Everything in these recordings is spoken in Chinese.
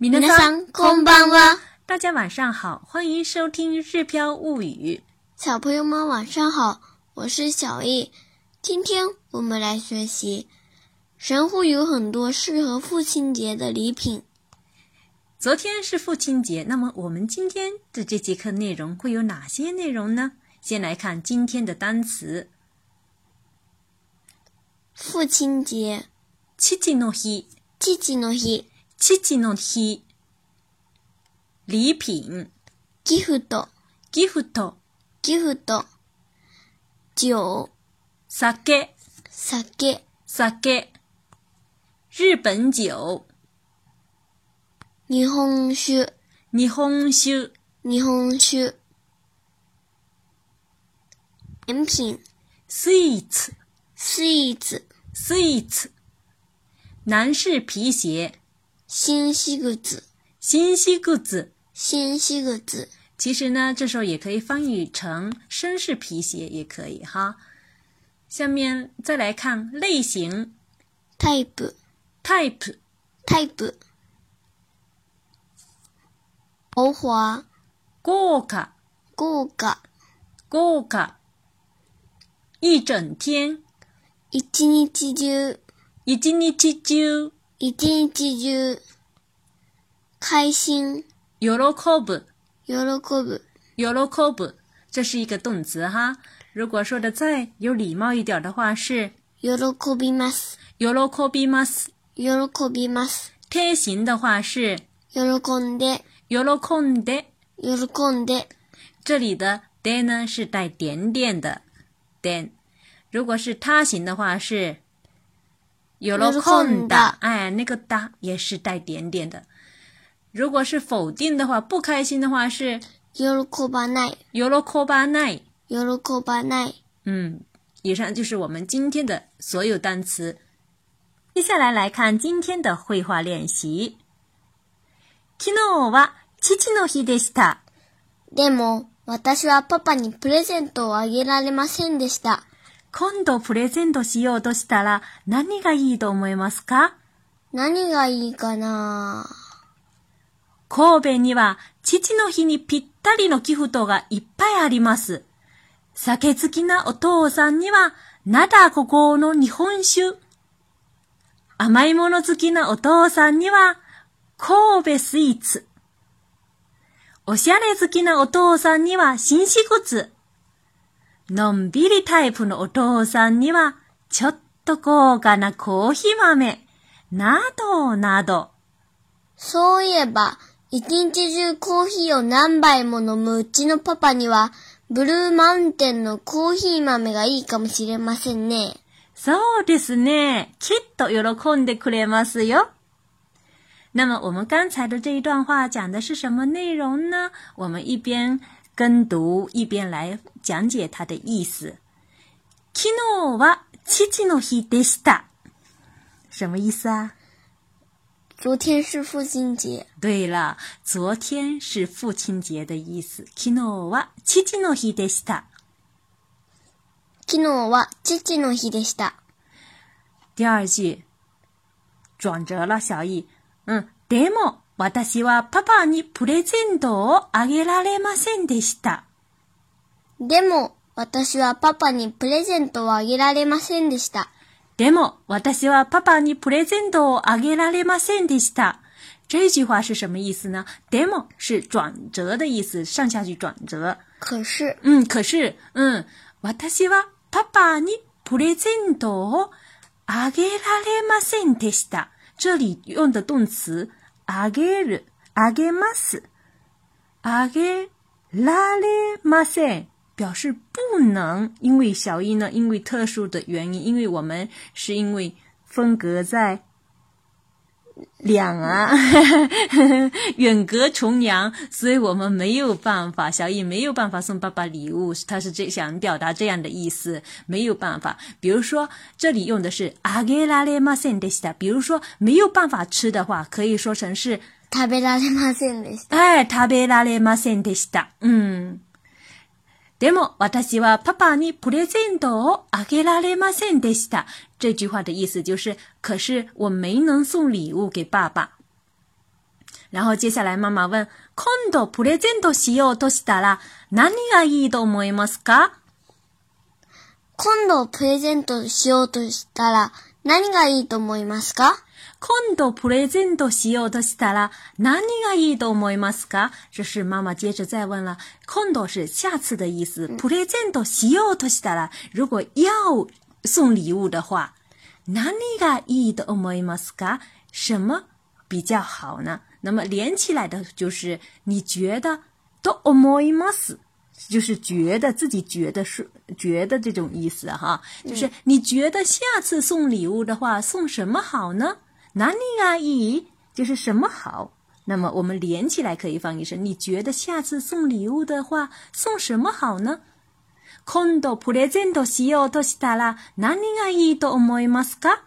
皆さんこんばんは。大家晚上好，欢迎收听《日飘物语》。小朋友们晚上好，我是小易。今天我们来学习神户有很多适合父亲节的礼品。昨天是父亲节，那么我们今天的这节课内容会有哪些内容呢？先来看今天的单词。父亲节，父の日，父の日， 父の日。礼品，ギフト、ギフト、ギフト。酒、酒、酒、酒。日本酒，日本酒、日本酒。日本酒。甜品、スイーツ、スイーツ、スイーツ。男士皮鞋， 新西グ子、新西裤子。新西グ子。其实呢，这时候也可以翻译成绅士皮鞋，也可以哈。下面再来看类型タイプ、 type タイプ。豪華、豪華豪華。豪華一整天一日中、一日中 一日中。開心、喜ぶ喜ぶ、喜ぶ，这是一个动词哈。如果说的再有礼貌一点的话是喜びます、喜びます。喜びます。贴形的话是喜んで、喜んで。喜んで。这里的で呢是带点点的点，如果是他形的话是 喜んだ，哎，那个哒也是带点点的。如果是否定的话，不开心的话是喜ばない、喜ばない。喜ばない。嗯，以上就是我们今天的所有单词。接下来来看今天的绘画练习。昨日は父の日でした。でも、私はパパにプレゼントをあげられませんでした。 今度プレゼントしようとしたら何がいいと思いますか？何がいいかな？神戸には父の日にぴったりのギフトがいっぱいあります。酒好きなお父さんには、灘五香の日本酒。甘いもの好きなお父さんには、神戸スイーツ。おしゃれ好きなお父さんには紳士靴。のんびりタイプのお父さんには、ちょっと高価なコーヒー豆。などなど。そういえば、一日中コーヒーを何杯も飲むうちのパパには、ブルーマウンテンのコーヒー豆がいいかもしれませんね。そうですね。きっと喜んでくれますよ。那么我们刚才的这一段话讲的是什么内容呢？我们一边跟读一边来讲解它的意思。昨日は父の日でした。什么意思啊？昨天是父亲节，对了，昨天是父亲节的意思。昨日は父の日でした。昨日は父の日でした。第二句转折了，小易。嗯，でも私はパパにプレゼントをあげられませんでした。 でも、私はパパにプレゼントをあげられませんでした。でも私はパパにプレゼントをあげられませんでした。这句话是什么意思呢？でも是转折的意思，上下句转折。可是，嗯，可是，嗯，私はパパにプレゼントをあげられませんでした。这里用的动词あげる、あげます、あげられません，表示不能。因为小一呢，因为特殊的原因，因为我们是因为分隔在两啊，远隔重洋，所以我们没有办法，小易没有办法送爸爸礼物，他是这想表达这样的意思，没有办法。比如说这里用的是あげられませんでした，比如说没有办法吃的话，可以说成是食べられませんでした。哎食べられませんでした。嗯。 でも私はパパにプレゼントをあげられませんでした。这句话的意思就是，可是我没能送礼物给爸爸。然后接下来妈妈问：今度プレゼントしようとしたら何がいいと思いますか？今度プレゼントしようとしたら何がいいと思いますか？今度プレゼントしようとしたら何がいいと思いますか？这是妈妈接着再问了。今度是下次的意思。プレゼントしようとしたら，如果要送礼物的话，何がいいと思いますか？什么比较好呢？那么连起来的就是你觉得と思います。就是觉得自己觉得是觉得这种意思哈，就是你觉得下次送礼物的话送什么好呢？ 哪里啊い就是什么好？那么我们连起来可以翻译成：你觉得下次送礼物的话送什么好呢？今度プレゼントしようとしたら何がいいと思いますか？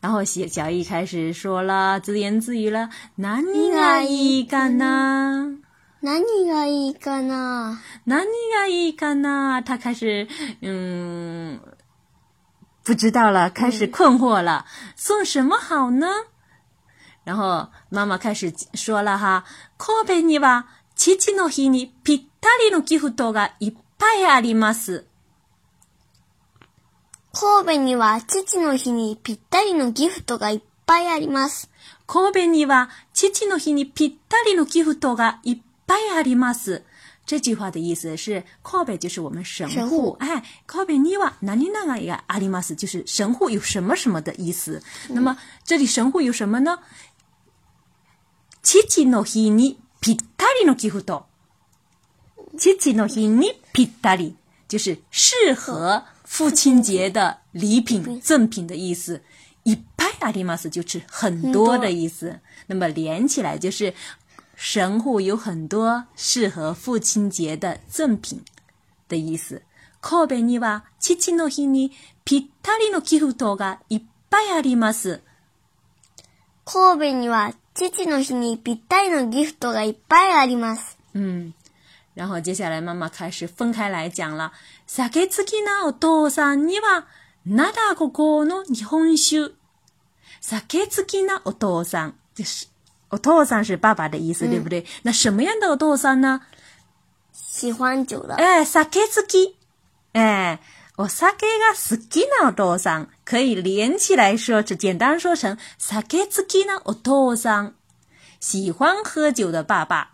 然后小小易开始说了，自言自语了，何がいいかな？何がいいかな何がいいかな？他开始嗯， 不知道了，开始困惑了，送什么好呢？然后妈妈开始说了哈，神戸には父の日にぴったりのギフトがいっぱいあります。神戸には父の日にぴったりのギフトがいっぱいあります。神戸には父の日にぴったりのギフトがいっぱいあります。 这句话的意思是，神戸就是我们神户，神户哎，神戸には何々があります，就是神户有什么什么的意思。那么这里神户有什么呢？父の日にぴったりのギフト。父の日にぴったり就是适合父亲节的礼品、赠品的意思。いっぱいあります就是很多的意思。那么连起来就是 神户有很多适合父亲节的赠品的意思。神戸には父の日にぴったりのギフトがいっぱいあります。神戸には父の日にぴったりのギフトがいっぱいあります。嗯，然后接下来妈妈开始分开来讲了。酒好きなお父さんには、灘五香の日本酒。酒好きなお父さん，就是お父さん是爸爸的意思，对不对？那什么样的お父さん呢？喜欢酒的。哎，酒好き。哎，お酒が好きなお父さん可以连起来说，只简单说成酒好きなお父さん，喜欢喝酒的爸爸。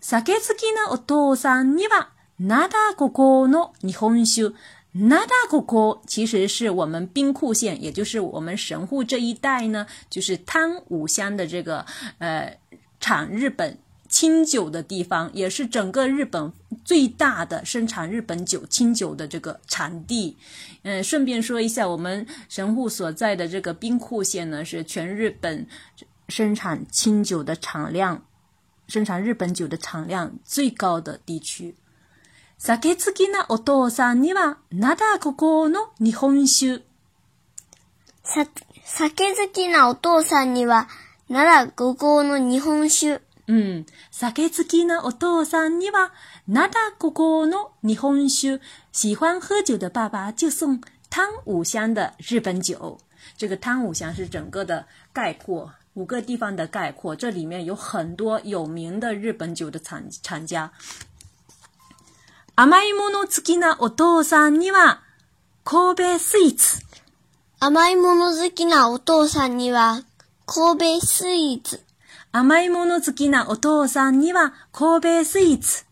酒好きなお父さんには、灘五香の日本酒。 灘五香其实是我们兵库县，也就是我们神户这一带呢，就是汤武乡的这个呃产日本清酒的地方，也是整个日本最大的生产日本酒清酒的这个产地。嗯，顺便说一下，我们神户所在的这个兵库县呢，是全日本生产清酒的产量、生产日本酒的产量最高的地区。酒好きなお父さんには、灘五香の日本酒。さ、酒好きなお父さんには、奈良五香の日本酒。嗯，酒好きなお父さんには、灘五香の日本酒。喜欢喝酒的爸爸就送汤武乡的日本酒。这个汤武乡是整个的概括，五个地方的概括，这里面有很多有名的日本酒的产产家。 甘いもの好きなお父さんには、神戸スイーツ。甘いもの好きなお父さんには、神戸スイーツ。甘いもの好きなお父さんには、神戸スイーツ。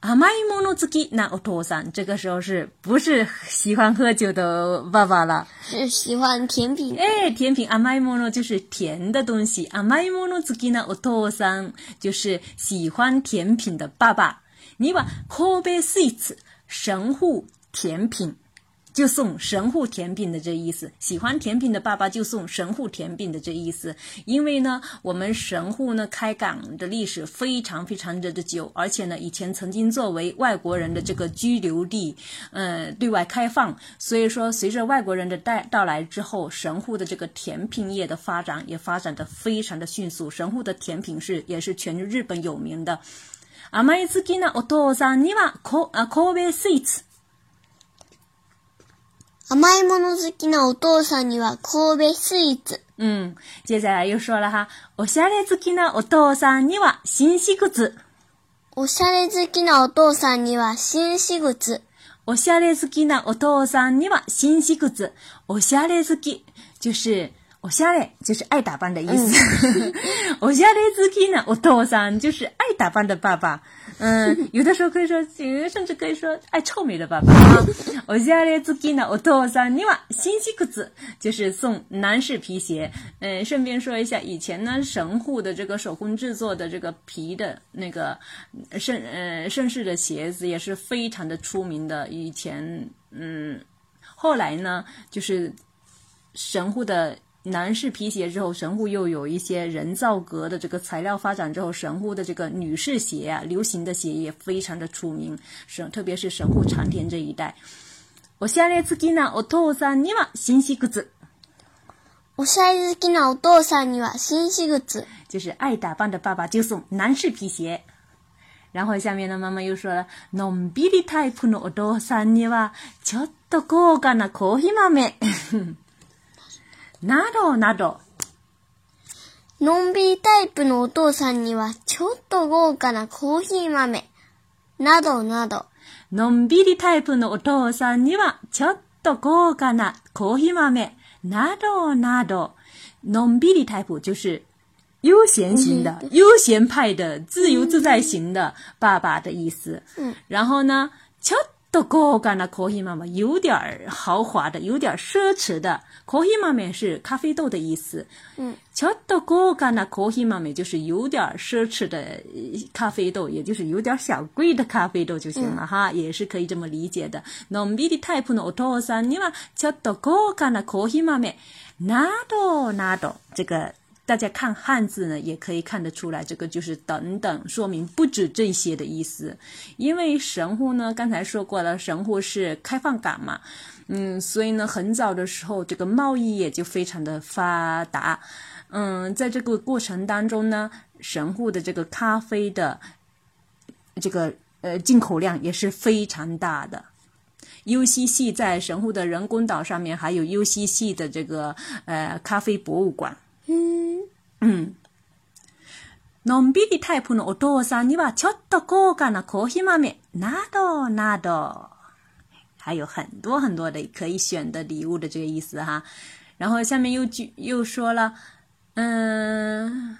甘いもの好きなお父さん，这个时候是不是喜欢喝酒的爸爸了？是喜欢甜品。哎，甜品甘いもの就是甜的东西，甘いもの好きなお父さん就是喜欢甜品的爸爸。你把神戸スイーツ神户甜品就送神户甜品的这意思，喜欢甜品的爸爸就送神户甜品的这意思。因为呢，我们神户呢开港的历史非常非常的的久，而且呢，以前曾经作为外国人的这个居留地，呃，对外开放。所以说，随着外国人的带到来之后，神户的这个甜品业的发展也发展的非常的迅速。神户的甜品是也是全日本有名的。 甘い好きなお父さんにはこあ神戸スイーツ。甘いもの好きなお父さんには神戸スイーツ。嗯，接下来又说了哈，おしゃれ好きなお父さんには新私靴。おしゃれ好きなお父さんには新私靴。おしゃれ好きなお父さんには新私靴。おしゃれ好き就是おしゃれ就是爱打扮的意思。おしゃれ好きなお父さん就是爱打扮的爸爸。嗯，有的时候可以说，有的甚至可以说爱臭美的爸爸啊。おしゃれ好きなお父さんには新私靴就是送男士皮鞋。嗯，顺便说一下，以前呢，神户的这个手工制作的这个皮的那个盛呃盛世的鞋子也是非常的出名的。以前嗯，后来呢，就是神户的。 男士皮鞋之后，神户又有一些人造革的这个材料发展之后，神户的这个女士鞋啊，流行的鞋也非常的出名，神特别是神户长田这一带。おしゃれ好きなお父さんには新私靴。おしゃれ好きなお父さんには新私靴。就是爱打扮的爸爸就送男士皮鞋。然后下面呢，妈妈又说了，のんびりタイプのお父さんにはちょっと豪華なコーヒー豆。 などなど。のんびりタイプのお父さんにはちょっと豪華なコーヒー豆。などなど。のんびりタイプのお父さんにはちょっと豪華なコーヒー豆。などなど。のんびりタイプ就是悠闲型的、悠闲派的、自由自在型的爸爸的意思。嗯。然后呢，ちょっ豆干干的 coffee 有点儿豪华的，有点儿奢侈的。可以嘛？美是咖啡豆的意思。嗯，巧豆干干的 coffee 就是有点儿奢侈的咖啡豆，也就是有点儿小贵的咖啡豆就行了、哈，也是可以这么理解的。のんびり type のお父さんには、ちょっと豪華なコーヒー豆など、など这个。大家看汉字呢，也可以看得出来，这个就是等等，说明不止这些的意思。因为神户呢，刚才说过了，神户是开放港嘛，嗯，所以呢，很早的时候，这个贸易也就非常的发达。嗯，在这个过程当中呢，神户的这个咖啡的这个呃进口量也是非常大的。UCC 在神户的人工岛上面还有 UCC 的这个呃咖啡博物馆。嗯嗯。のんびりタイプのお父さんにはちょっと高価なコーヒー豆などなど。还有很多很多的可以选的礼物的这个意思哈。然后下面又句又说了，嗯，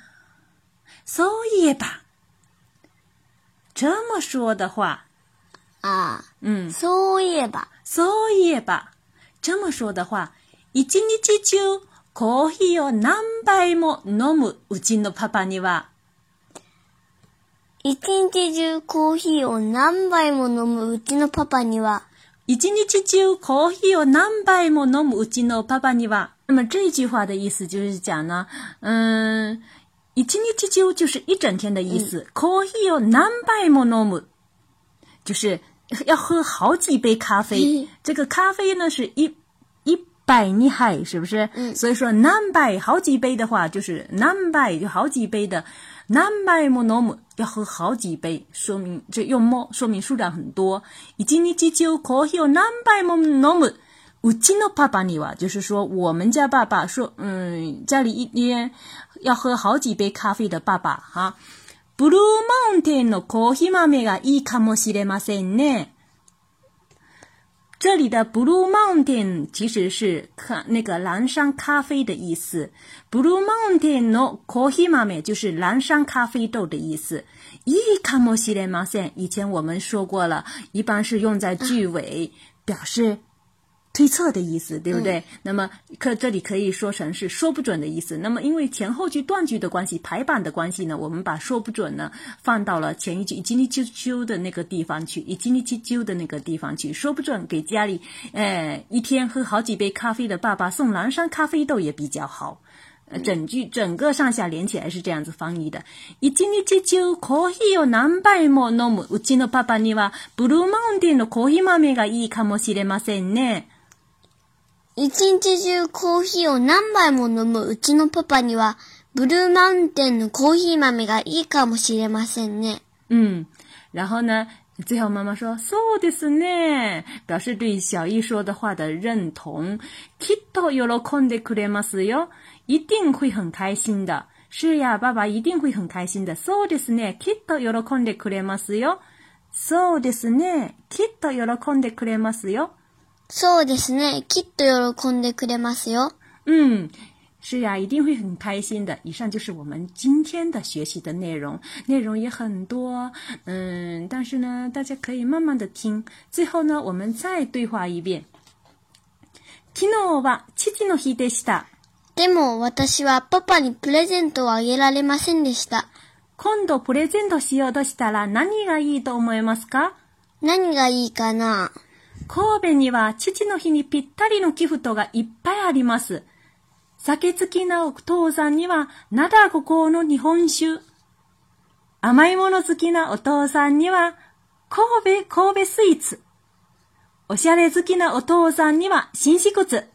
そういえば，这么说的话，啊，嗯，そういえば。そういえば、这么说的话、一日中コーヒーを何杯も飲むうちのパパには、一日中コーヒーを何杯も飲むうちのパパには、一日中コーヒーを何杯も飲むうちのパパには。那么这句话的意思就是讲呢，嗯，一日中就是一整天的意思。コーヒーを何杯も飲む，就是要喝好几杯咖啡。这个咖啡呢是一一百尼海，是不是？嗯所以说何杯好几杯的话，就是何杯就好几杯的。何杯も飲む要喝好几杯，说明这用も说明数量很多。一日中コーヒーを何杯も飲む。うちのパパには，就是说我们家爸爸说，嗯，家里一天要喝好几杯咖啡的爸爸哈。ブルーマウンテンのコーヒー豆がいいかもしれませんね。 这里的 Blue Mountain 其实是看那个蓝山咖啡的意思。Blue Mountain no coffee 豆就是蓝山咖啡豆的意思。いいかもしれません。以前我们说过了，一般是用在句尾，表示 推测的意思，对不对？那么可这里可以说成是说不准的意思。那么因为前后句断句的关系、排版的关系呢，我们把说不准呢放到了前一句一斤一啾啾的那个地方去，一斤一啾啾的那个地方去。说不准给家里，呃，一天喝好几杯咖啡的爸爸送蓝山咖啡豆也比较好。呃整句整个上下连起来是这样子翻译的。一日中コーヒーを何杯も飲むうちのパパにはブルーマウンテンのコーヒー豆がいいかもしれませんね。 ”。一日中コーヒーを何杯も飲むうちのパパには、ブルーマウンテンのコーヒー豆がいいかもしれませんね。嗯，然后呢，最后妈妈说そうですね，表示对小易说的话的认同。きっと喜んでくれますよ，一定会很开心的。是呀，爸爸一定会很开心的。そうですね、きっと喜んでくれますよ。そうですね、きっと喜んでくれますよ。そうですね。きっと喜んでくれますよ。嗯，是呀，一定会很开心的。以上就是我们今天的学习的内容，内容也很多，嗯，但是呢，大家可以慢慢的听。最后呢，我们再对话一遍。昨日は父の日でした。でも私はパパにプレゼントをあげられませんでした。今度プレゼントしようとしたら何がいいと思いますか？何がいいかな？神戸には父の日にぴったりのギフトがいっぱいあります。酒好きなお父さんには、灘五香の日本酒。甘いもの好きなお父さんには、神戸、神戸スイーツ。おしゃれ好きなお父さんには、新四骨。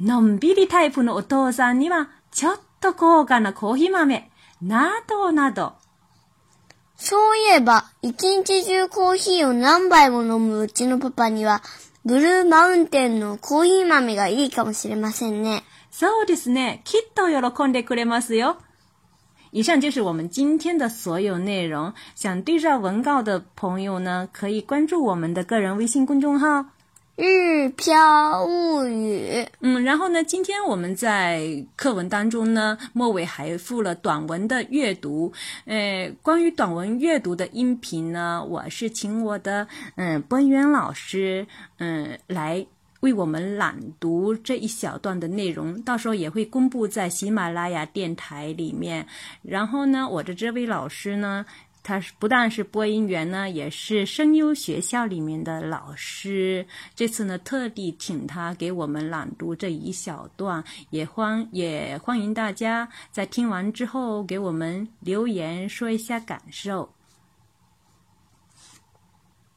のんびりタイプのお父さんには、ちょっと高価なコーヒー豆。などなど。そういえば、一日中コーヒーを何杯も飲むうちのパパには、ブルーマウンテンのコーヒー豆がいいかもしれませんね。そうですね。きっと喜んでくれますよ。以上就是我们今天的所有内容。想对照文稿的朋友呢，可以关注我们的个人微信公众号。日飘物语。嗯，然后呢，今天我们在课文当中呢，末尾还附了短文的阅读。呃，关于短文阅读的音频呢，我是请我的嗯播音老师嗯来为我们朗读这一小段的内容，到时候也会公布在喜马拉雅电台里面。然后呢，我的这位老师呢。他是不但是播音员呢，也是声优学校里面的老师。这次呢，特地请他给我们朗读这一小段，也欢也欢迎大家在听完之后给我们留言说一下感受。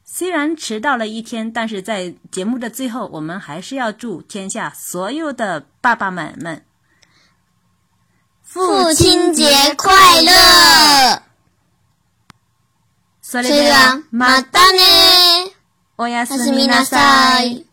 虽然迟到了一天，但是在节目的最后，我们还是要祝天下所有的爸爸们们父亲节快乐！そそれでは、またねおやすみなさい。